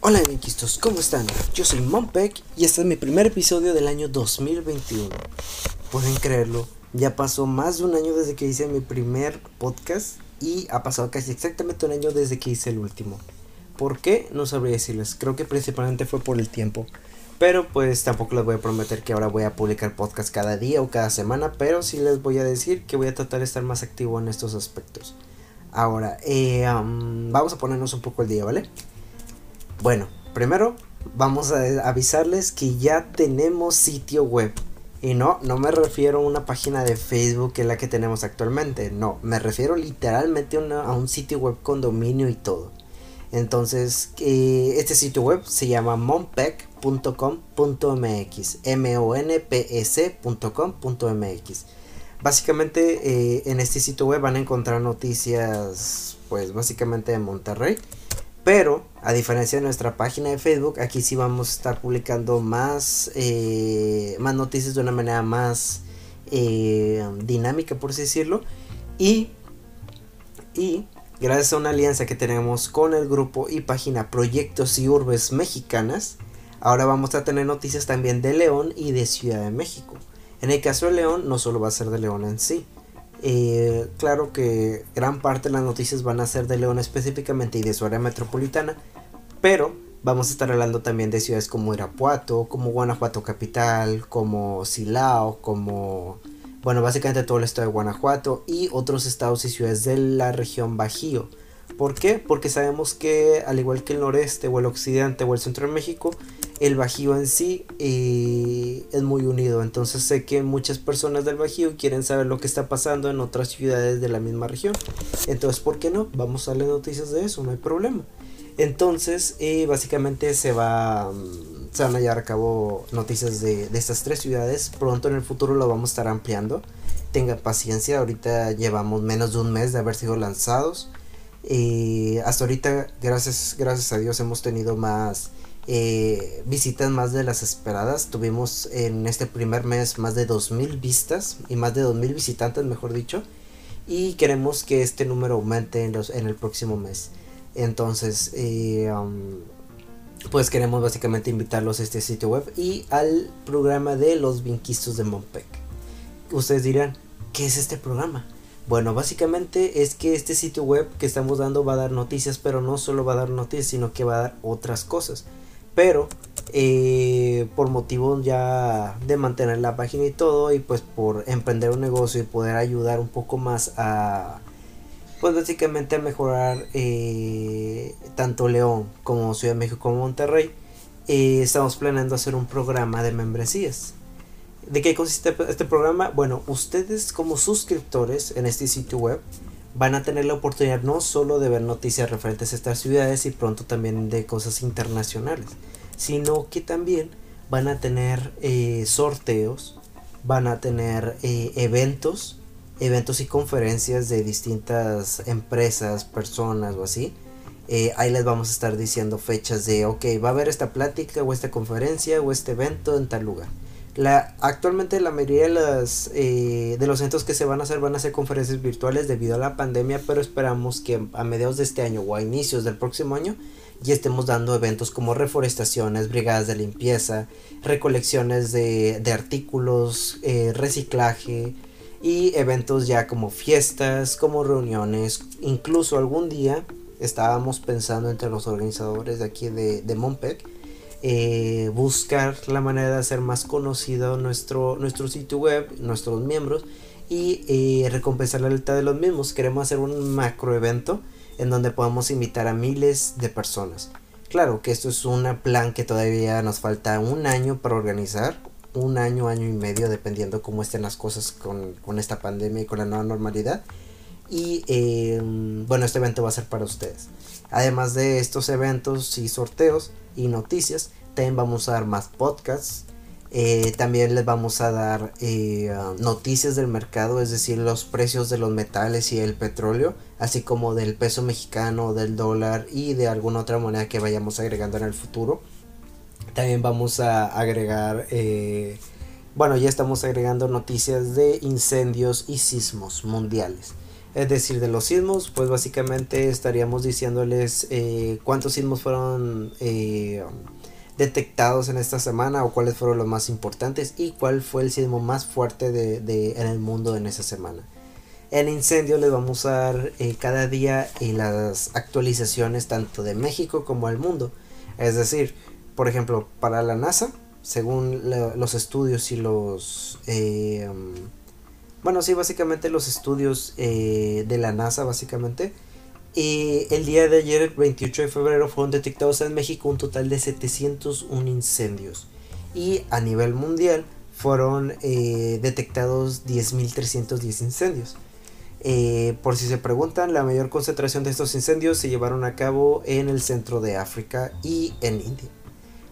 Hola amiguitos, ¿cómo están? Yo soy Mompek y este es mi primer episodio del año 2021. Pueden creerlo, ya pasó más de un año desde que hice mi primer podcast y ha pasado casi exactamente un año desde que hice el último. ¿Por qué? No sabría decirles, creo que principalmente fue por el tiempo. Pero pues tampoco les voy a prometer que ahora voy a publicar podcast cada día o cada semana, pero sí les voy a decir que voy a tratar de estar más activo en estos aspectos. Ahora, eh, vamos a ponernos un poco el día, ¿vale? Bueno, primero vamos a avisarles que ya tenemos sitio web. Y no, no me refiero a una página de Facebook que es la que tenemos actualmente. No, me refiero literalmente a, un sitio web con dominio y todo. Entonces, eh, este sitio web se llama monpec.com.mx. M-O-N-P-E-C.com.mx. Básicamente, eh, en este sitio web van a encontrar noticias, pues básicamente de Monterrey pero, a diferencia de nuestra página de Facebook, aquí sí vamos a estar publicando más, eh, más noticias de una manera más eh, dinámica, por así decirlo. Y, y gracias a una alianza que tenemos con el grupo y página Proyectos y Urbes Mexicanas, ahora vamos a tener noticias también de León y de Ciudad de México. En el caso de León, no solo va a ser de León en sí, eh, claro que gran parte de las noticias van a ser de León específicamente y de su área metropolitana, pero vamos a estar hablando también de ciudades como Irapuato, como Guanajuato capital, como Silao, como bueno, básicamente todo el estado de Guanajuato y otros estados y ciudades de la región Bajío. ¿Por qué? Porque sabemos que al igual que el noreste o el occidente o el centro de México, el Bajío en sí es muy unido. Entonces sé que muchas personas del Bajío quieren saber lo que está pasando en otras ciudades de la misma región. Entonces, ¿por qué no? Vamos a darle noticias de eso, no hay problema. Entonces, eh, básicamente se va mm, se van a llevar a cabo noticias de, estas tres ciudades. Pronto en el futuro lo vamos a estar ampliando. Tenga paciencia, ahorita llevamos menos de un mes de haber sido lanzados. Eh, hasta ahorita, gracias, gracias a Dios, hemos tenido más eh, visitas más de las esperadas. Tuvimos en este primer mes más de 2.000 vistas y más de 2.000 visitantes, mejor dicho. Y queremos que este número aumente en, los, en el próximo mes. Entonces, eh, um, pues queremos básicamente invitarlos a este sitio web y al programa de los vinquistos de Montpec. Ustedes dirán, ¿qué es este programa? Bueno, básicamente es que este sitio web que estamos dando va a dar noticias, pero no solo va a dar noticias, sino que va a dar otras cosas. Pero eh, por motivos ya de mantener la página y todo, y pues por emprender un negocio y poder ayudar un poco más a, pues básicamente a mejorar eh, tanto León como Ciudad de México como Monterrey, eh, estamos planeando hacer un programa de membresías. ¿De qué consiste este programa? Bueno, ustedes como suscriptores en este sitio web van a tener la oportunidad no solo de ver noticias referentes a estas ciudades y pronto también de cosas internacionales, sino que también van a tener eh, sorteos, van a tener eh, eventos, eventos y conferencias de distintas empresas, personas o así. Eh, ahí les vamos a estar diciendo fechas de, ok, va a haber esta plática o esta conferencia o este evento en tal lugar. La, actualmente la mayoría de, las, eh, de los eventos que se van a hacer van a ser conferencias virtuales debido a la pandemia, pero esperamos que a mediados de este año o a inicios del próximo año ya estemos dando eventos como reforestaciones, brigadas de limpieza, recolecciones de, de artículos, eh, reciclaje y eventos ya como fiestas, como reuniones, incluso algún día estábamos pensando entre los organizadores de aquí de, de eh, buscar la manera de hacer más conocido nuestro, nuestro sitio web, nuestros miembros y eh, recompensar la lealtad de los mismos. Queremos hacer un macro evento en donde podamos invitar a miles de personas. Claro que esto es un plan que todavía nos falta un año para organizar, un año, año y medio, dependiendo cómo estén las cosas con, con esta pandemia y con la nueva normalidad. Y eh, bueno, este evento va a ser para ustedes. Además de estos eventos y sorteos y noticias, también vamos a dar más podcasts. Eh, también les vamos a dar eh, noticias del mercado, es decir, los precios de los metales y el petróleo, así como del peso mexicano, del dólar y de alguna otra moneda que vayamos agregando en el futuro. También vamos a agregar bueno, ya estamos agregando noticias de incendios y sismos mundiales. Es decir, de los sismos, pues básicamente estaríamos diciéndoles eh, cuántos sismos fueron eh, detectados en esta semana o cuáles fueron los más importantes y cuál fue el sismo más fuerte de, en el mundo en esa semana. En incendio les vamos a dar eh, cada día las actualizaciones tanto de México como del mundo. Es decir, por ejemplo, para la NASA, según los estudios y los... Eh, bueno, sí, básicamente los estudios eh, de la NASA, básicamente. El día de ayer, el 28 de febrero, fueron detectados en México un total de 701 incendios. Y a nivel mundial fueron eh, detectados 10.310 incendios. por si se preguntan, la mayor concentración de estos incendios se llevaron a cabo en el centro de África y en India.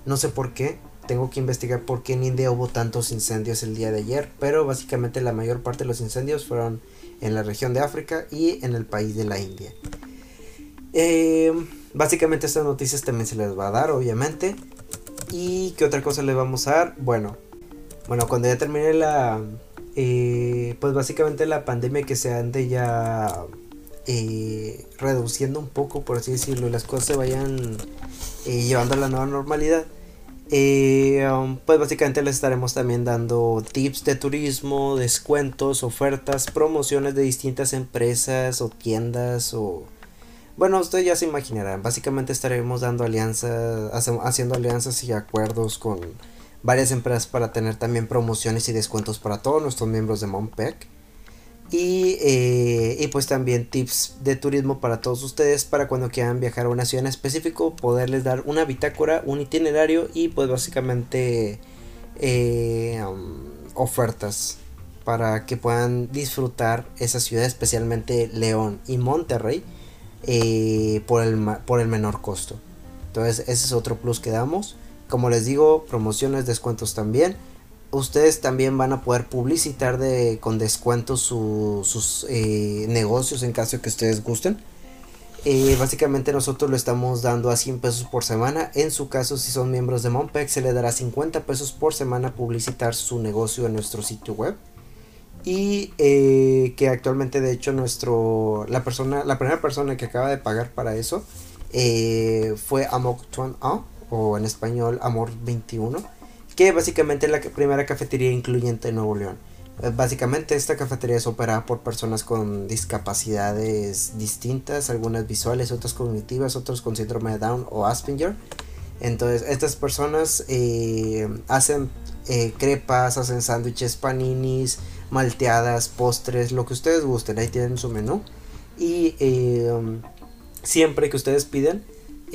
No sé por qué, tengo que investigar por qué en India hubo tantos incendios el día de ayer, pero básicamente la mayor parte de los incendios fueron en la región de África y en el país de la India. Eh, básicamente estas noticias también se les va a dar, obviamente. ¿Y qué otra cosa les vamos a dar? Bueno, bueno, cuando ya termine la... Eh, pues básicamente la pandemia que se ande ya eh, reduciendo un poco, por así decirlo, las cosas se vayan llevando a la nueva normalidad eh, um, pues básicamente les estaremos también dando tips de turismo, descuentos, ofertas, promociones de distintas empresas o tiendas o... Bueno, ustedes ya se imaginarán, básicamente estaremos dando alianzas, haciendo alianzas y acuerdos con varias empresas para tener también promociones y descuentos para todos nuestros miembros de Monpec. Eh, y, pues también tips de turismo para todos ustedes para cuando quieran viajar a una ciudad en específico, poderles dar una bitácora, un itinerario y pues básicamente eh, um, ofertas para que puedan disfrutar esa ciudad, especialmente León y Monterrey, eh, por, el, por el menor costo. Entonces ese es otro plus que damos. Como les digo, promociones, descuentos también ustedes también van a poder publicitar de, con descuentos sus eh, negocios en caso de que ustedes gusten. Eh, básicamente nosotros lo estamos dando a 100 pesos por semana. En su caso, si son miembros de Monpex, se le dará 50 pesos por semana publicitar su negocio en nuestro sitio web. Y eh, que actualmente, de hecho, nuestro la persona, la primera persona que acaba de pagar para eso fue Amok Tuan o en español Amor 21 que básicamente es la primera cafetería incluyente de Nuevo León. Eh, básicamente esta cafetería es operada por personas con discapacidades distintas, algunas visuales, otras cognitivas, otros con síndrome de Down o Asperger. Entonces estas personas eh, hacen eh, crepas, hacen sándwiches, paninis, malteadas, postres, lo que ustedes gusten, ahí tienen su menú. Y siempre que ustedes piden,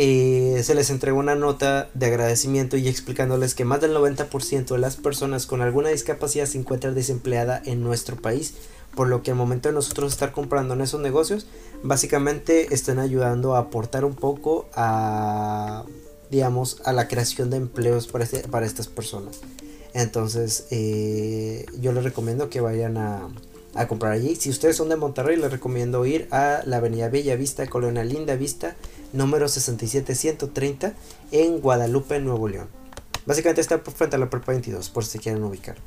eh, se les entregó una nota de agradecimiento y explicándoles que más del 90% de las personas con alguna discapacidad se encuentran desempleada en nuestro país, por lo que al momento de nosotros estar comprando en esos negocios, básicamente están ayudando a aportar un poco a, digamos, a la creación de empleos para, este, para estas personas. Entonces, eh, yo les recomiendo que vayan a, comprar allí. Si ustedes son de Monterrey, les recomiendo ir a la Avenida Bella Vista, Colonia Linda Vista, número 67130 en Guadalupe, Nuevo León. Básicamente está frente a la Prepa 22, por si quieren ubicar.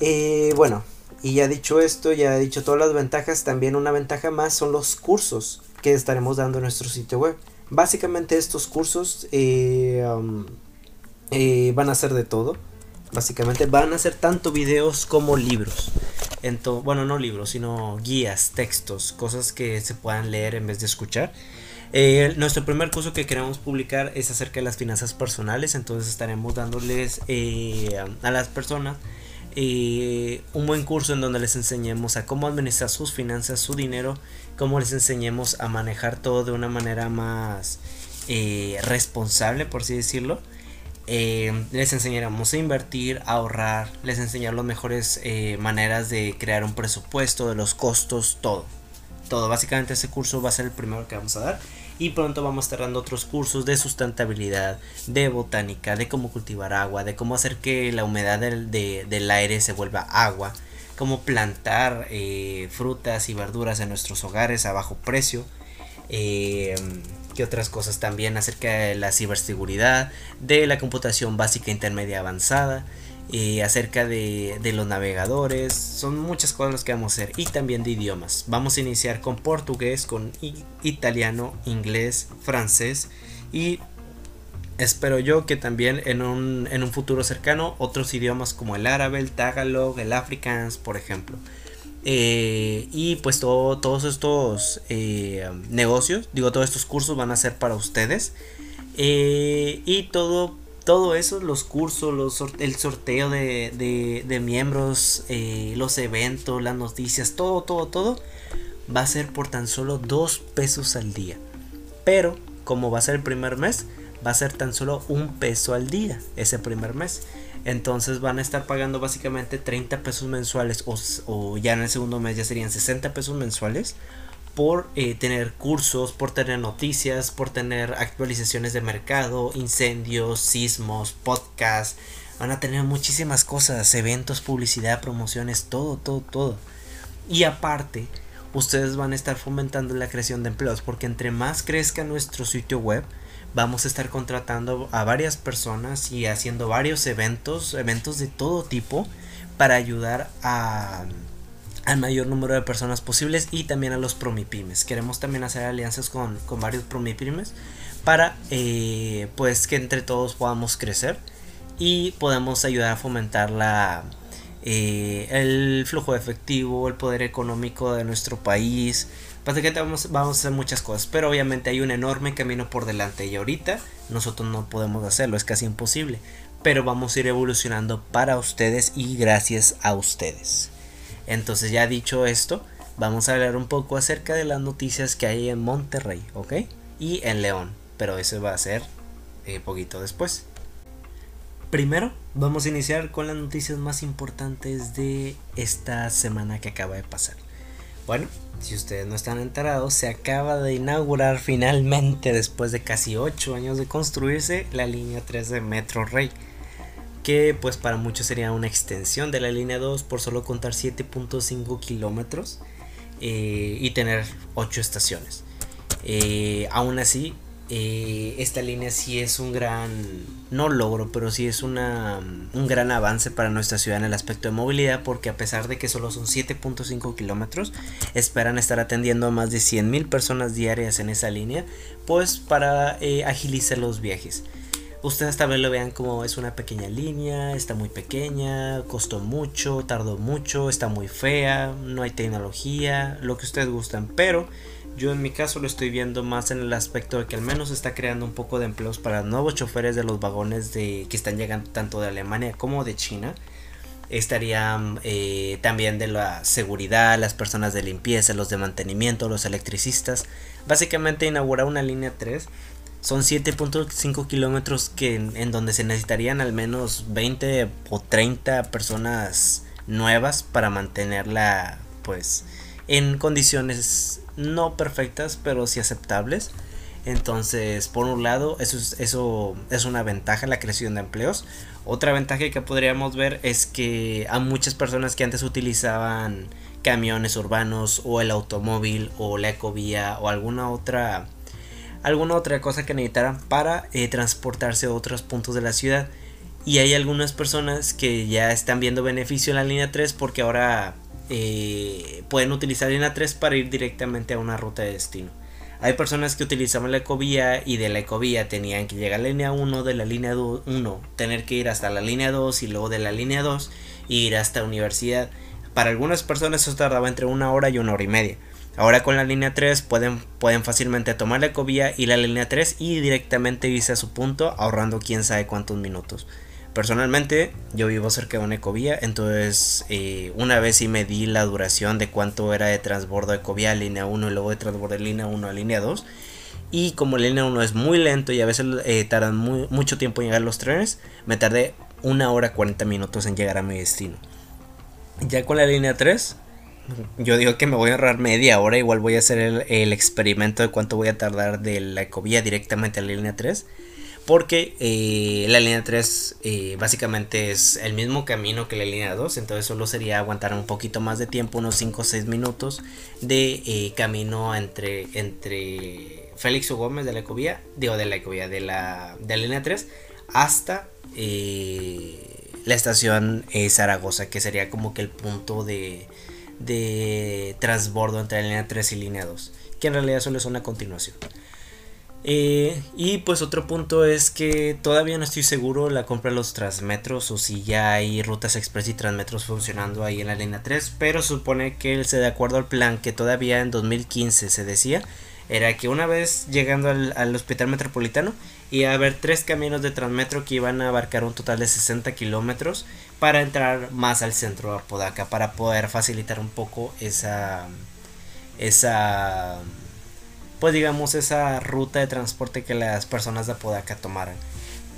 Eh, bueno, y ya dicho esto, ya he dicho todas las ventajas, también una ventaja más son los cursos que estaremos dando en nuestro sitio web. Básicamente estos cursos eh, um, van a ser de todo. Básicamente van a ser tanto videos como libros. bueno, no libros, sino guías, textos, cosas que se puedan leer en vez de escuchar. Eh, nuestro primer curso que queremos publicar es acerca de las finanzas personales, entonces estaremos dándoles eh, a las personas eh, un buen curso en donde les enseñemos a cómo administrar sus finanzas, su dinero, cómo les enseñemos a manejar todo de una manera más responsable, por así decirlo. Les enseñaremos a invertir, a ahorrar, les enseñaremos las mejores maneras de crear un presupuesto, de los costos, todo. Todo, básicamente ese curso va a ser el primero que vamos a dar y pronto vamos a estar dando otros cursos de sustentabilidad, de botánica, de cómo cultivar agua, de cómo hacer que la humedad del, aire se vuelva agua, cómo plantar eh, frutas y verduras en nuestros hogares a bajo precio. Eh, otras cosas también acerca de la ciberseguridad, de la computación básica intermedia avanzada eh, acerca de, de, los navegadores, son muchas cosas las que vamos a hacer y también de idiomas. Vamos a iniciar con portugués, con italiano, inglés, francés y espero yo que también en un, en un futuro cercano otros idiomas como el árabe, el tagalog, el afrikaans, por ejemplo. Eh, y pues todo, todos estos eh, negocios, digo, todos estos cursos van a ser para ustedes. y todo todo eso, los cursos, los, el sorteo de, de, miembros, eh, los eventos, las noticias, todo, todo, todo, va a ser por tan solo 2 pesos al día. Pero, como va a ser el primer mes, va a ser tan solo un peso al día ese primer mes. Entonces van a estar pagando básicamente 30 pesos mensuales o, ya en el segundo mes ya serían 60 pesos mensuales por eh, tener cursos, por tener noticias, por tener actualizaciones de mercado, incendios, sismos, podcasts. Van a tener muchísimas cosas, eventos, publicidad, promociones, todo, todo, todo. Y aparte, ustedes van a estar fomentando la creación de empleos, porque entre más crezca nuestro sitio web, vamos a estar contratando a varias personas y haciendo varios eventos, eventos de todo tipo, para ayudar a al mayor número de personas posibles y también a los promipymes. Queremos también hacer alianzas con, con varios promipymes para eh, pues que entre todos podamos crecer y podamos ayudar a fomentar la, eh, el flujo efectivo, el poder económico de nuestro país. Básicamente vamos, vamos a hacer muchas cosas, pero obviamente hay un enorme camino por delante y ahorita nosotros no podemos hacerlo, es casi imposible. Pero vamos a ir evolucionando para ustedes y gracias a ustedes. Entonces ya dicho esto, vamos a hablar un poco acerca de las noticias que hay en Monterrey, ¿ok? Y en León, pero eso va a ser eh, poquito después. Primero, vamos a iniciar con las noticias más importantes de esta semana que acaba de pasar. Bueno, si ustedes no están enterados, se acaba de inaugurar finalmente, después de casi 8 años de construirse, la línea 3 de Metro Rey que pues para muchos sería una extensión de la línea 2 por solo contar 7.5 kilómetros eh, y tener 8 estaciones. Eh, aún así, eh, esta línea sí es un gran, no logro, pero sí es una, un gran avance para nuestra ciudad en el aspecto de movilidad, porque a pesar de que solo son 7.5 kilómetros, esperan estar atendiendo a más de 100.000 personas diarias en esa línea, pues para agilizar los viajes. Ustedes también lo vean como es una pequeña línea, está muy pequeña, costó mucho, tardó mucho, está muy fea, no hay tecnología, lo que ustedes gustan, pero yo en mi caso lo estoy viendo más en el aspecto de que al menos está creando un poco de empleos para nuevos choferes de los vagones de que están llegando tanto de Alemania como de China. Estarían eh, también de la seguridad, las personas de limpieza, los de mantenimiento, los electricistas. Básicamente inaugurar una línea 3 son 7.5 kilómetros que en, donde se necesitarían al menos 20 o 30 personas nuevas para mantenerla pues en condiciones no perfectas pero sí aceptables entonces por un lado eso es, eso es una ventaja la creación de empleos otra ventaja que podríamos ver es que a muchas personas que antes utilizaban camiones urbanos o el automóvil o la ecovía o alguna otra alguna otra cosa que necesitaran para eh, transportarse a otros puntos de la ciudad. Y hay algunas personas que ya están viendo beneficio en la línea 3 porque ahora eh, pueden utilizar la línea 3 para ir directamente a una ruta de destino. Hay personas que utilizaban la ecovía y de la ecovía tenían que llegar a la línea 1, de la línea 1 tener que ir hasta la línea 2 y luego de la línea 2 ir hasta la universidad. Para algunas personas eso tardaba entre una hora y una hora y media. Ahora con la línea 3 pueden, pueden fácilmente tomar la ecovía y la línea 3 y directamente irse a su punto ahorrando quién sabe cuántos minutos. Personalmente yo vivo cerca de una ecovía, entonces eh, una vez sí me di la duración de cuánto era de transbordo ecovía línea 1 y luego de transbordo de línea 1 a línea 2. Y como la línea 1 es muy lento y a veces eh, tardan mucho tiempo en llegar los trenes, me tardé una hora 40 minutos en llegar a mi destino. Ya con la línea 3 yo digo que me voy a ahorrar media hora, igual voy a hacer el, experimento de cuánto voy a tardar de la ecovía directamente a la línea 3. Porque eh, la línea 3 eh, básicamente es el mismo camino que la línea 2, entonces solo sería aguantar un poquito más de tiempo, unos 5 o 6 minutos de eh, camino entre, entre Félix Gómez de la ecovía, digo de la ecovía, de la, de la línea 3, hasta la estación Zaragoza, que sería como que el punto de, de transbordo entre la línea 3 y línea 2, que en realidad solo es una continuación. Eh, y pues otro punto es que todavía no estoy seguro la compra de los transmetros o si ya hay rutas express y transmetros funcionando ahí en la línea 3, pero supone que de acuerdo al plan que todavía en 2015 se decía, era que una vez llegando al, hospital metropolitano iba a haber tres caminos de transmetro que iban a abarcar un total de 60 kilómetros para entrar más al centro de Apodaca para poder facilitar un poco esa esa pues digamos esa ruta de transporte que las personas de Apodaca tomaran.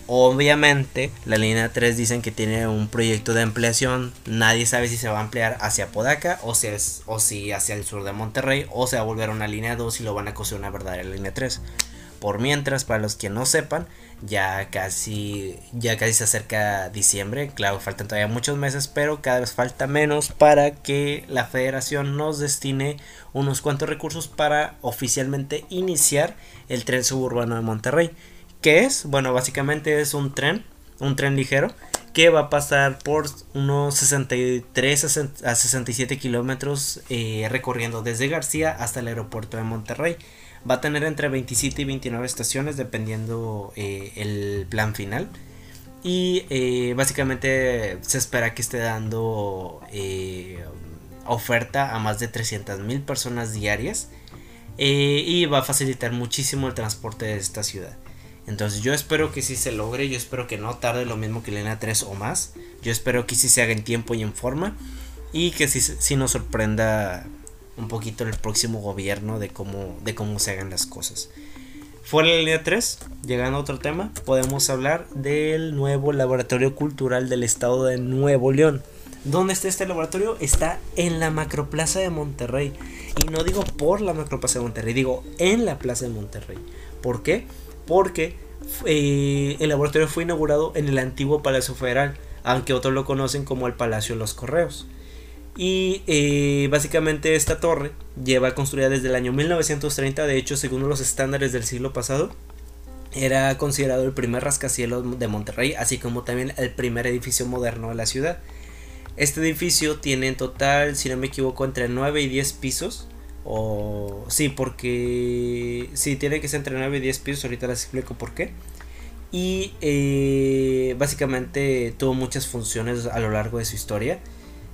Obviamente, la línea 3 dicen que tiene un proyecto de ampliación. Nadie sabe si se va a ampliar hacia Apodaca o si, es, o si hacia el sur de Monterrey o se va a volver una línea 2 y lo van a coser una verdadera línea 3. Por mientras, para los que no sepan, ya casi, ya casi se acerca diciembre. Claro, faltan todavía muchos meses, pero cada vez falta menos para que la federación nos destine unos cuantos recursos para oficialmente iniciar el tren suburbano de Monterrey. ¿Qué es? Bueno, básicamente es un tren, un tren ligero, que va a pasar por unos 63 a 67 kilómetros eh, recorriendo desde García hasta el aeropuerto de Monterrey. Va a tener entre 27 y 29 estaciones dependiendo eh, el plan final. Y eh, básicamente se espera que esté dando eh, oferta a más de 300 mil personas diarias. y va a facilitar muchísimo el transporte de esta ciudad. Entonces yo espero que sí se logre, yo espero que no tarde lo mismo que línea 3 o más. Yo espero que sí se haga en tiempo y en forma. Y que sí, sí nos sorprenda un poquito el próximo gobierno de cómo, de cómo se hagan las cosas. Fuera de la línea 3, llegando a otro tema, podemos hablar del nuevo laboratorio cultural del estado de Nuevo León. ¿Dónde está este laboratorio? Está en la Macroplaza de Monterrey. Y no digo por la Macroplaza de Monterrey, digo en la Plaza de Monterrey. ¿Por qué? Porque eh, el laboratorio fue inaugurado en el antiguo Palacio Federal, aunque otros lo conocen como el Palacio de los Correos. Y eh, básicamente esta torre lleva construida desde el año 1930, de hecho según los estándares del siglo pasado, era considerado el primer rascacielos de Monterrey, así como también el primer edificio moderno de la ciudad. Este edificio tiene en total, si no me equivoco, entre 9 y 10 pisos. O sí, porque sí, tiene que ser entre 9 y 10 pisos, ahorita les explico por qué. Y eh, básicamente tuvo muchas funciones a lo largo de su historia.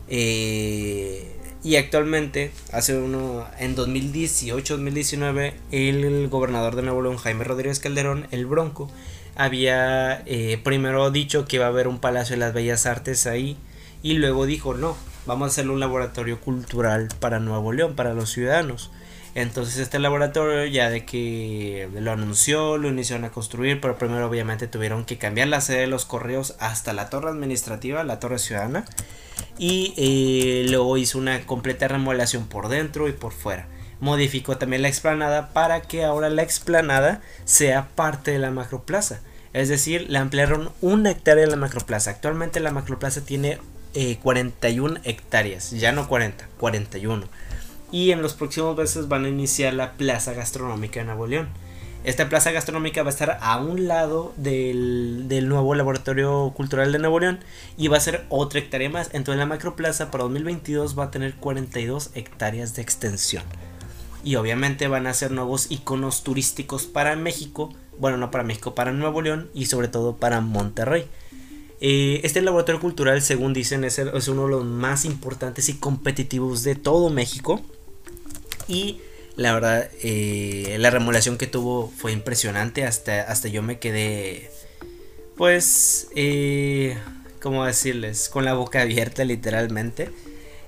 Eh, y actualmente, hace uno, en 2018-2019, el gobernador de Nuevo León, Jaime Rodríguez Calderón, el Bronco, había eh, primero dicho que iba a haber un Palacio de las Bellas Artes ahí y luego dijo, no, vamos a hacer un laboratorio cultural para Nuevo León, para los ciudadanos. Entonces este laboratorio ya de que lo anunció, lo iniciaron a construir, pero primero obviamente tuvieron que cambiar la sede de los correos hasta la torre administrativa, la torre ciudadana y eh, luego hizo una completa remodelación por dentro y por fuera. Modificó también la explanada para que ahora la explanada sea parte de la macroplaza. Es decir, le ampliaron una hectárea de la macroplaza. Actualmente la macroplaza tiene 41 eh, hectáreas, ya no 40, 41. Y en los próximos meses van a iniciar la plaza gastronómica de Nuevo León. Esta plaza gastronómica va a estar a un lado del, nuevo laboratorio cultural de Nuevo León y va a ser otra hectárea más. Entonces la macroplaza para 2022 va a tener 42 hectáreas de extensión. Y obviamente van a ser nuevos iconos turísticos para México. Bueno, no para México, para Nuevo León y sobre todo para Monterrey. Eh, este laboratorio cultural, según dicen, es, es uno de los más importantes y competitivos de todo México. Y la verdad, eh, la remodelación que tuvo fue impresionante. Hasta, hasta yo me quedé, pues, eh, ¿cómo decirles? Con la boca abierta literalmente.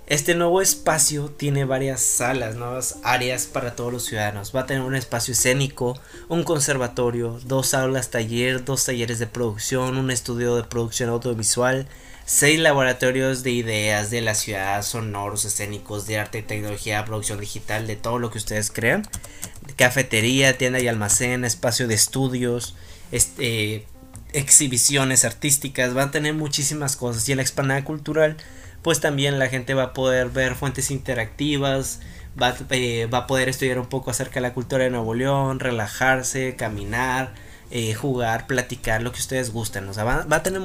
Este nuevo espacio tiene varias salas, nuevas áreas para todos los ciudadanos. Va a tener un espacio escénico, un conservatorio, dos aulas taller, dos talleres de producción, un estudio de producción audiovisual, seis laboratorios de ideas de la ciudad, sonoros, escénicos, de arte tecnología, producción digital, de todo lo que ustedes crean. Cafetería, tienda y almacén, espacio de estudios, este, exhibiciones artísticas, van a tener muchísimas cosas. Y en la explanada cultural, pues también la gente va a poder ver fuentes interactivas, va, eh, va a poder estudiar un poco acerca de la cultura de Nuevo León, relajarse, caminar eh, jugar, platicar, lo que ustedes gusten. O sea, va, a tener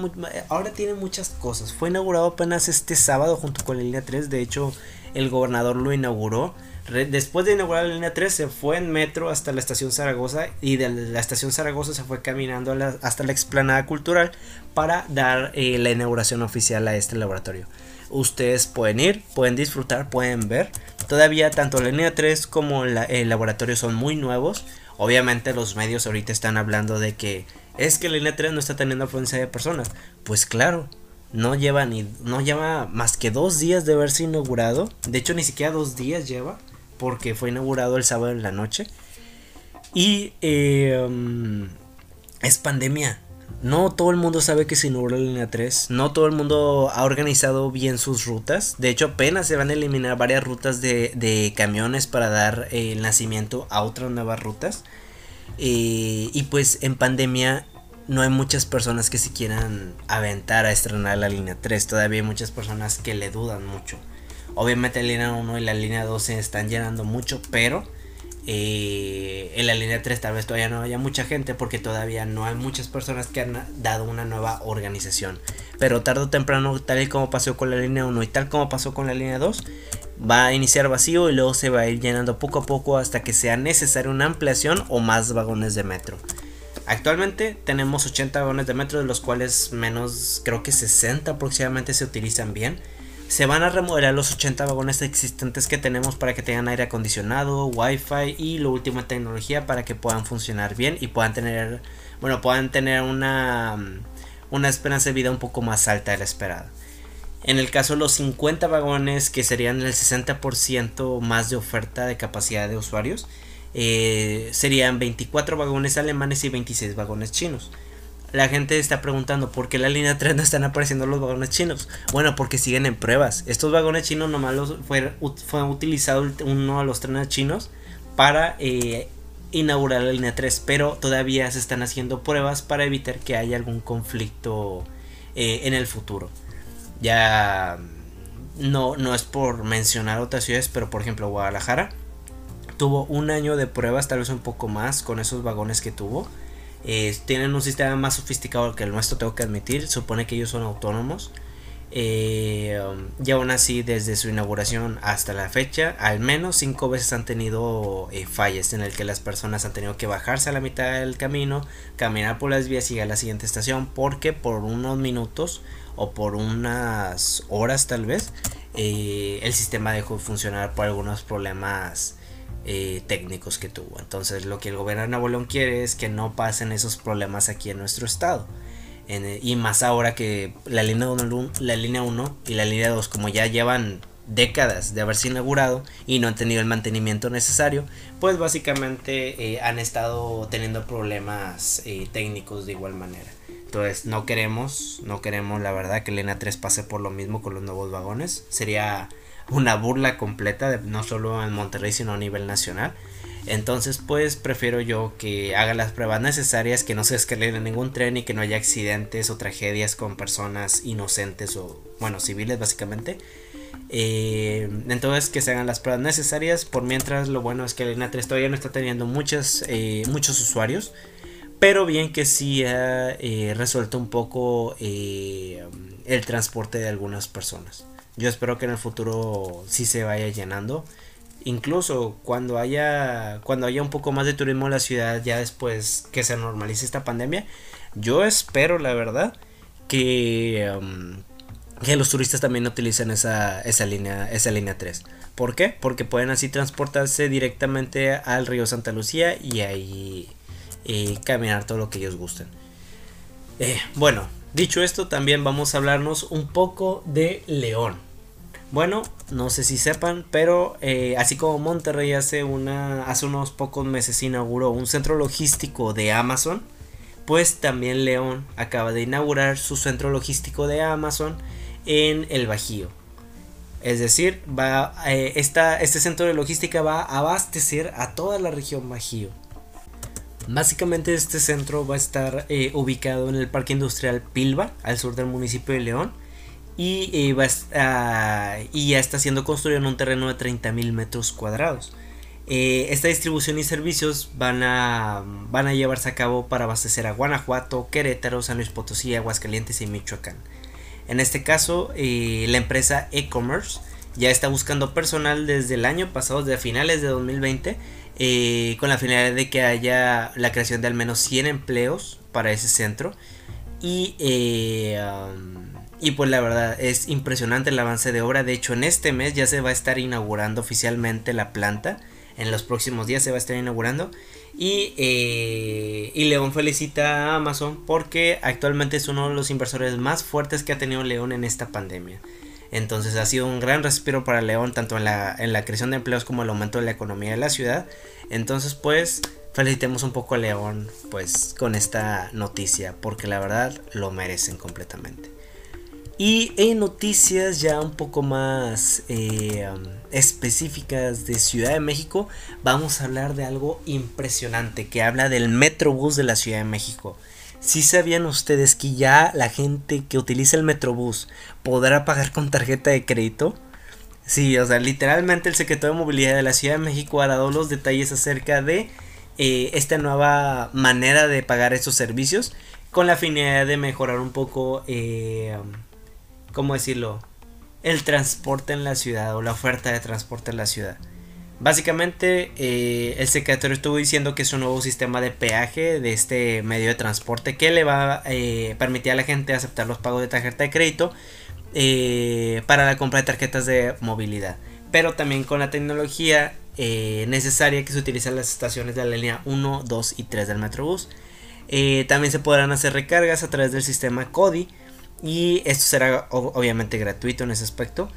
ahora tiene muchas cosas. Fue inaugurado apenas este sábado junto con la línea 3. De hecho, el gobernador lo inauguró. después de inaugurar la línea 3 se fue en metro hasta la estación Zaragoza y de la estación Zaragoza se fue caminando hasta la explanada cultural para dar eh, la inauguración oficial a este laboratorio. Ustedes pueden ir, pueden disfrutar, pueden ver. Todavía tanto la línea 3 como el laboratorio son muy nuevos. Obviamente los medios ahorita están hablando de que es que la línea 3 no está teniendo afluencia de personas. Pues claro, no lleva ni no lleva más que dos días de haberse inaugurado. De hecho, ni siquiera dos días lleva porque fue inaugurado el sábado en la noche. Y eh, mm, es pandemia. No todo el mundo sabe que se inauguró la línea 3. No todo el mundo ha organizado bien sus rutas. De hecho, apenas se van a eliminar varias rutas de, camiones para dar eh, el nacimiento a otras nuevas rutas. Eh, y pues en pandemia no hay muchas personas que se quieran aventar a estrenar la línea 3. Todavía hay muchas personas que le dudan mucho. Obviamente la línea 1 y la línea 2 se están llenando mucho, pero eh, en la línea 3 tal vez todavía no haya mucha gente porque todavía no hay muchas personas que han dado una nueva organización. Pero tarde o temprano, tal y como pasó con la línea 1 y tal como pasó con la línea 2, va a iniciar vacío y luego se va a ir llenando poco a poco hasta que sea necesaria una ampliación o más vagones de metro. Actualmente tenemos 80 vagones de metro, de los cuales menos, creo que 60 aproximadamente se utilizan bien. Se van a remodelar los 80 vagones existentes que tenemos para que tengan aire acondicionado, wifi y lo último en tecnología para que puedan funcionar bien y puedan tener, bueno, puedan tener una, una esperanza de vida un poco más alta de la esperada. En el caso de los 50 vagones, que serían el 60% más de oferta de capacidad de usuarios, eh, serían 24 vagones alemanes y 26 vagones chinos la gente está preguntando por qué la línea 3 no están apareciendo los vagones chinos. Bueno, porque siguen en pruebas. Estos vagones chinos nomás los fue, utilizado uno de los trenes chinos para eh, inaugurar la línea 3, pero todavía se están haciendo pruebas para evitar que haya algún conflicto eh, en el futuro. Ya no, no es por mencionar otras ciudades, pero por ejemplo Guadalajara tuvo un año de pruebas, tal vez un poco más, con esos vagones que tuvo eh, tienen un sistema más sofisticado que el nuestro, tengo que admitir. Supone que ellos son autónomos. Eh, y aún así, desde su inauguración hasta la fecha, al menos cinco veces han tenido eh, fallas en el que las personas han tenido que bajarse a la mitad del camino, caminar por las vías y ir a la siguiente estación, porque por unos minutos o por unas horas tal vez, el sistema dejó de funcionar por algunos problemas eh, técnicos que tuvo. Entonces lo que el gobierno de Nuevo León quiere es que no pasen esos problemas aquí en nuestro estado. Eh, y más ahora que la línea 1 la línea 1 y la línea 2 como ya llevan décadas de haberse inaugurado y no han tenido el mantenimiento necesario, pues básicamente eh, han estado teniendo problemas técnicos de igual manera. Entonces no queremos, no queremos la verdad que línea 3 pase por lo mismo con los nuevos vagones. Sería una burla completa, no solo en Monterrey, sino a nivel nacional. Entonces, pues prefiero yo que haga las pruebas necesarias, que no se escalere ningún tren y que no haya accidentes o tragedias con personas inocentes o, bueno, civiles básicamente. Eh, entonces, que se hagan las pruebas necesarias. Por mientras, lo bueno es que el 3 todavía no está teniendo eh, muchos usuarios. Pero bien que sí ha eh, resuelto un poco el transporte de algunas personas. Yo espero que en el futuro sí se vaya llenando. Incluso cuando haya, cuando haya un poco más de turismo en la ciudad, ya después que se normalice esta pandemia, yo espero, la verdad, que, um, que los turistas también utilicen esa, esa, línea, esa línea 3. ¿Por qué? Porque pueden así transportarse directamente al río Santa Lucía y ahí caminar todo lo que ellos gusten. Eh, bueno, dicho esto, también vamos a hablarnos un poco de León. Bueno, no sé si sepan, pero eh, así como Monterrey hace, unos pocos meses inauguró un centro logístico de Amazon, pues también León acaba de inaugurar su centro logístico de Amazon en el Bajío. Es decir, va, eh, este centro de logística va a abastecer a toda la región Bajío. Básicamente este centro va a estar eh, ubicado en el Parque Industrial Pilba, al sur del municipio de León y, eh, y ya está siendo construido en un terreno de 30.000 metros cuadrados. Eh, esta distribución y servicios van a, van a llevarse a cabo para abastecer a Guanajuato, Querétaro, San Luis Potosí, Aguascalientes y Michoacán. En este caso, la empresa e-commerce ya está buscando personal desde el año pasado, desde finales de 2020, eh, con la finalidad de que haya la creación de al menos 100 empleos para ese centro. Y, y pues la verdad es impresionante el avance de obra. De hecho, en este mes ya se va a estar inaugurando oficialmente la planta en los próximos días se va a estar inaugurando. Y, eh, y, León felicita a Amazon porque actualmente es uno de los inversores más fuertes que ha tenido León en esta pandemia. Entonces ha sido un gran respiro para León tanto en la, en la creación de empleos como el aumento de la economía de la ciudad. Entonces pues felicitemos un poco a León pues con esta noticia porque la verdad lo merecen completamente. Y en noticias ya un poco más eh, específicas de Ciudad de México, vamos a hablar de algo impresionante que habla del Metrobús de la Ciudad de México. Si sabían ustedes que ya la gente que utiliza el Metrobús podrá pagar con tarjeta de crédito? Sí, o sea, literalmente el secretario de Movilidad de la Ciudad de México ha dado los detalles acerca de eh, esta nueva manera de pagar estos servicios con la finalidad de mejorar un poco eh, ¿cómo decirlo? El transporte en la ciudad o la oferta de transporte en la ciudad. Básicamente, eh, el secretario estuvo diciendo que es un nuevo sistema de peaje de este medio de transporte que le va a eh, permitir a la gente aceptar los pagos de tarjeta de crédito eh, para la compra de tarjetas de movilidad. Pero también con la tecnología necesaria que se utiliza en las estaciones de la línea 1, 2 y 3 del Metrobús. también se podrán hacer recargas a través del sistema CODI y esto será obviamente gratuito en ese aspecto.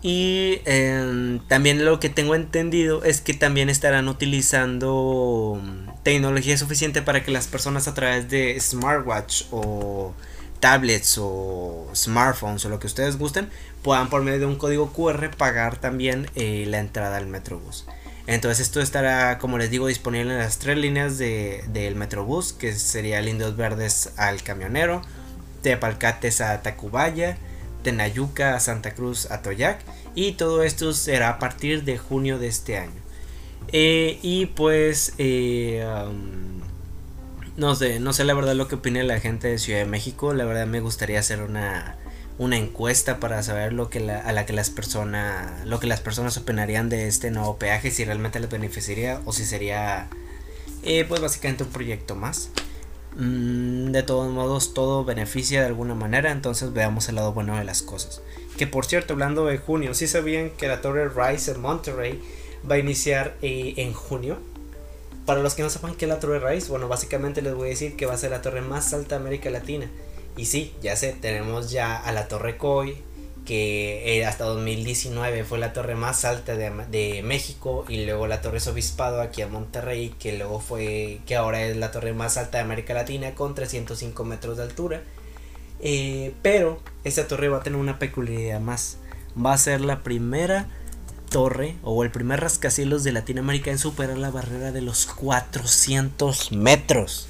Y em, también lo que tengo entendido es que también estarán utilizando mm, tecnología suficiente para que las personas a través de smartwatch o tablets o smartphones o lo que ustedes gusten puedan por medio de un código QR pagar también eh, la entrada al Metrobús. Entonces esto estará, como les digo, disponible en las tres líneas del Metrobús, que sería Lindos Verdes al Camionero, Tepalcates a Tacubaya, Tenayuca a Santa Cruz a Toyac y todo esto será a partir de junio de este año. Eh, y pues eh, no sé, no sé la verdad lo que opina la gente de Ciudad de México. La verdad me gustaría hacer una, una encuesta para saber lo que a la que las personas lo que las personas opinarían de este nuevo peaje, si realmente les beneficiaría o si sería eh, pues básicamente un proyecto más. Mm, de todos modos, todo beneficia de alguna manera, entonces veamos el lado bueno de las cosas. Que por cierto, hablando de junio, si sabían que la torre Rise en Monterrey va a iniciar eh, en junio? Para los que no sepan qué es la torre Rise, bueno, básicamente les voy a decir que va a ser la torre más alta de América Latina. Y sí, ya sé, tenemos ya a la torre Coy, que hasta 2019 fue la torre más alta de, México y luego la torre Sobispado aquí a Monterrey que luego fue que ahora es la torre más alta de América Latina con 305 metros de altura. Eh, pero esta torre va a tener una peculiaridad más. Va a ser la primera torre o el primer rascacielos de Latinoamérica en superar la barrera de los 400 metros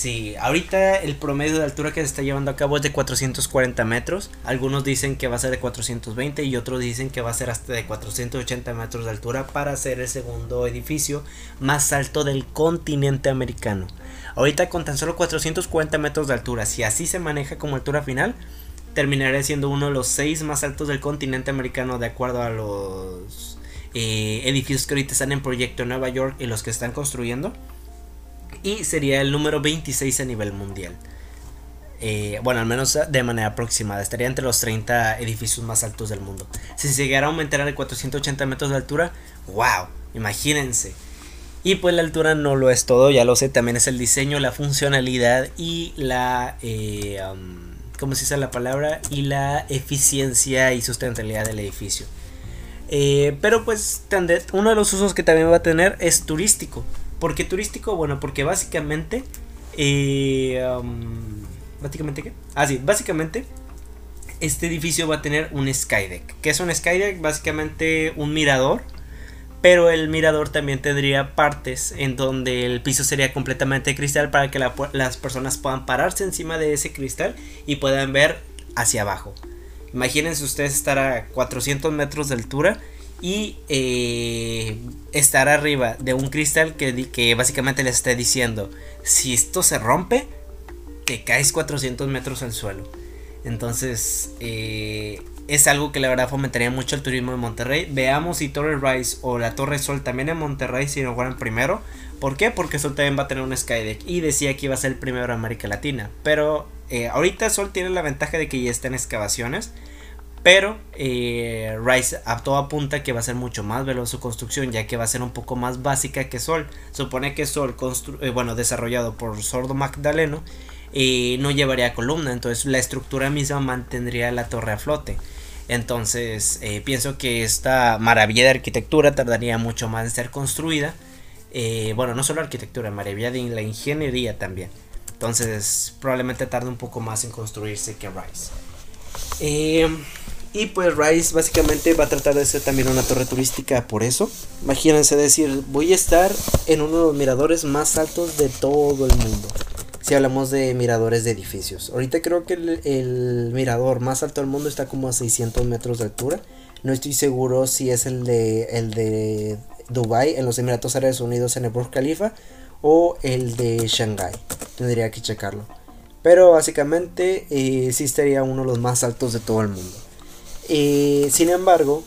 Sí, ahorita el promedio de altura que se está llevando a cabo es de 440 metros. Algunos dicen que va a ser de 420 y otros dicen que va a ser hasta de 480 metros de altura para ser el segundo edificio más alto del continente americano. Ahorita con tan solo 440 metros de altura, si así se maneja como altura final, terminaré siendo uno de los seis más altos del continente americano de acuerdo a los eh, edificios que ahorita están en proyecto en Nueva York y los que están construyendo y sería el número 26 a nivel mundial. Eh, bueno, al menos de manera aproximada. Estaría entre los 30 edificios más altos del mundo. Si se llegara a aumentar a 480 metros de altura, wow, imagínense. Y pues la altura no lo es todo, ya lo sé, también es el diseño, la funcionalidad y la... Eh, ¿Cómo se dice la palabra? Y la eficiencia y sustentabilidad del edificio. Eh, pero pues uno de los usos que también va a tener es turístico. ¿Por qué turístico? Bueno, porque básicamente... Eh, ¿Básicamente qué? Ah, sí, básicamente este edificio va a tener un skydeck. ¿Qué es un skydeck? Básicamente un mirador. Pero el mirador también tendría partes en donde el piso sería completamente cristal para que las personas puedan pararse encima de ese cristal y puedan ver hacia abajo. Imagínense ustedes estar a 400 metros de altura y eh, estar arriba de un cristal que, que básicamente le esté diciendo, si esto se rompe, te caes 400 metros al suelo. Entonces, eh, es algo que la verdad fomentaría mucho el turismo en Monterrey. Veamos si Torre Rise o la Torre Sol también en Monterrey si no fueran primero. ¿Por qué? Porque Sol también va a tener un Skydeck. Y decía que iba a ser el primero en América Latina. Pero eh, ahorita Sol tiene la ventaja de que ya está en excavaciones. Pero eh, Rise a todo apunta que va a ser mucho más veloz su construcción, ya que va a ser un poco más básica que Sol. Supone que Sol, eh, bueno, desarrollado por Sordo Magdaleno, eh, no llevaría columna, entonces la estructura misma mantendría la torre a flote. Entonces eh, pienso que esta maravilla de arquitectura tardaría mucho más en ser construida. bueno, no solo arquitectura, maravilla de la ingeniería también. Entonces probablemente tarde un poco más en construirse que Rise. Y pues Rise básicamente va a tratar de ser también una torre turística por eso. Imagínense decir, voy a estar en uno de los miradores más altos de todo el mundo. Si hablamos de miradores de edificios. Ahorita creo que el, mirador más alto del mundo está como a 600 metros de altura. No estoy seguro si es el de, el de Dubai en los Emiratos Árabes Unidos en el Burj Khalifa o el de Shanghai. Tendría que checarlo. Pero básicamente eh, sí estaría uno de los más altos de todo el mundo. Eh, sin embargo,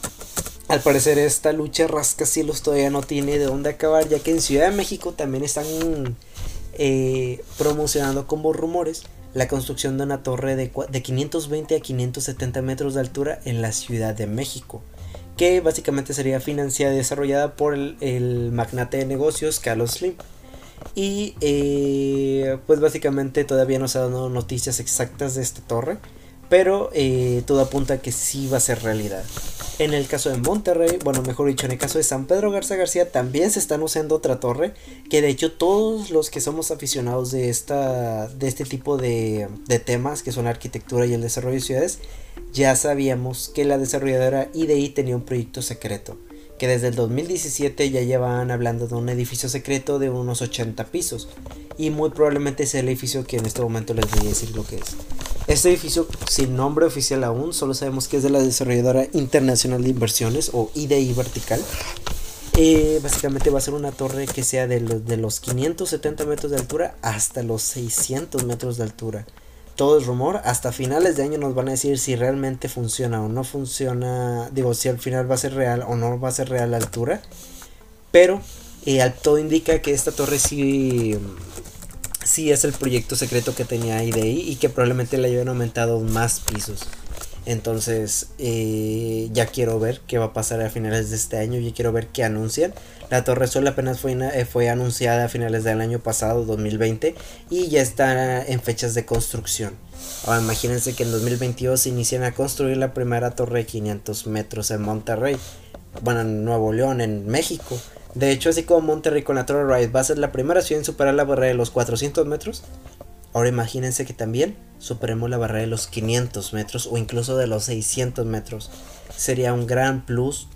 al parecer esta lucha rascacielos todavía no tiene de dónde acabar, ya que en Ciudad de México también están eh, promocionando como rumores la construcción de una torre de, de 520 a 570 metros de altura en la Ciudad de México, que básicamente sería financiada y desarrollada por el, magnate de negocios Carlos Slim. Y eh, pues básicamente todavía no se han dado noticias exactas de esta torre. Pero eh, todo apunta a que sí va a ser realidad. En el caso de Monterrey, bueno, mejor dicho, en el caso de San Pedro Garza García, también se están usando otra torre. Que de hecho, todos los que somos aficionados de, esta, de este tipo de, temas, que son la arquitectura y el desarrollo de ciudades, ya sabíamos que la desarrolladora IDI tenía un proyecto secreto. Que desde el 2017 ya llevaban hablando de un edificio secreto de unos 80 pisos. Y muy probablemente sea el edificio que en este momento les voy a decir lo que es. Este edificio, sin nombre oficial aún, solo sabemos que es de la desarrolladora internacional de inversiones o IDI Vertical. Eh, básicamente va a ser una torre que sea de los, de los 570 metros de altura hasta los 600 metros de altura. Todo es rumor, hasta finales de año nos van a decir si realmente funciona o no funciona, digo, si al final va a ser real o no va a ser real la altura. Pero eh, todo indica que esta torre sí sí es el proyecto secreto que tenía IDI y que probablemente le hayan aumentado más pisos. Entonces eh, ya quiero ver qué va a pasar a finales de este año, ya quiero ver qué anuncian. La Torre Sol apenas fue, eh, fue anunciada a finales del año pasado, 2020, y ya está en fechas de construcción. Ahora imagínense que en 2022 se inician a construir la primera torre de 500 metros en Monterrey, bueno, en Nuevo León, en México. De hecho, así como Monterrey con la Torre Rise va a ser la primera ciudad en superar la barrera de los 400 metros, ahora imagínense que también superemos la barrera de los 500 metros o incluso de los 600 metros. Sería un gran plus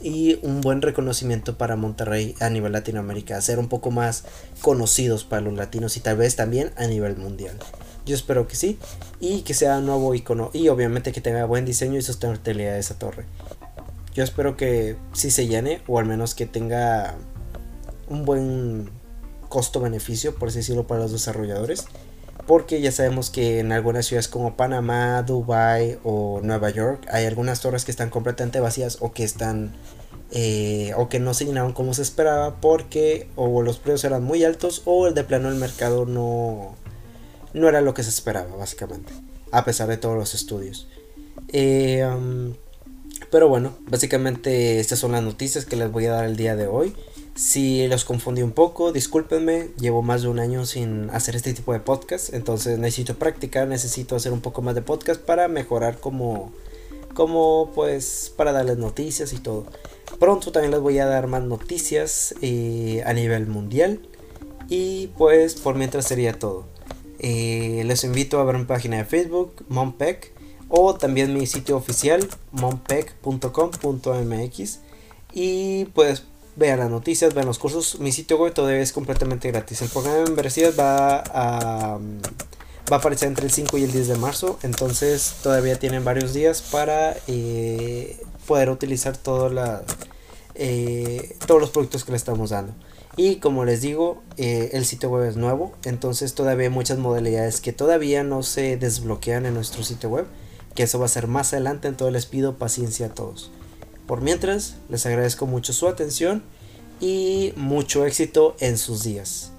y un buen reconocimiento para Monterrey a nivel Latinoamérica, ser un poco más conocidos para los latinos y tal vez también a nivel mundial. Yo espero que sí y que sea un nuevo icono y obviamente que tenga buen diseño y sostenibilidad esa torre. Yo espero que sí se llene o al menos que tenga un buen costo-beneficio, por así decirlo, para los desarrolladores. Porque ya sabemos que en algunas ciudades como Panamá, Dubai o Nueva York hay algunas torres que están completamente vacías o que están eh, o que no se llenaron como se esperaba porque o los precios eran muy altos o el de plano el mercado no, no era lo que se esperaba básicamente a pesar de todos los estudios. Eh, um, pero bueno, básicamente estas son las noticias que les voy a dar el día de hoy. Si los confundí un poco, discúlpenme, llevo más de un año sin hacer este tipo de podcast, entonces necesito practicar, necesito hacer un poco más de podcast para mejorar como, como pues, para darles noticias y todo. Pronto también les voy a dar más noticias eh, a nivel mundial y pues por mientras sería todo. Eh, les invito a ver mi página de Facebook, Mompec o también mi sitio oficial monpec.com.mx y pues vean las noticias, vean los cursos. Mi sitio web todavía es completamente gratis. El programa de membresía va a, va a aparecer entre el 5 y el 10 de marzo. Entonces todavía tienen varios días para eh, poder utilizar toda la, eh, todos los productos que le estamos dando. Y como les digo, eh, el sitio web es nuevo, entonces todavía hay muchas modalidades que todavía no se desbloquean en nuestro sitio web, que eso va a ser más adelante, entonces les pido paciencia a todos. Por mientras, les agradezco mucho su atención y mucho éxito en sus días.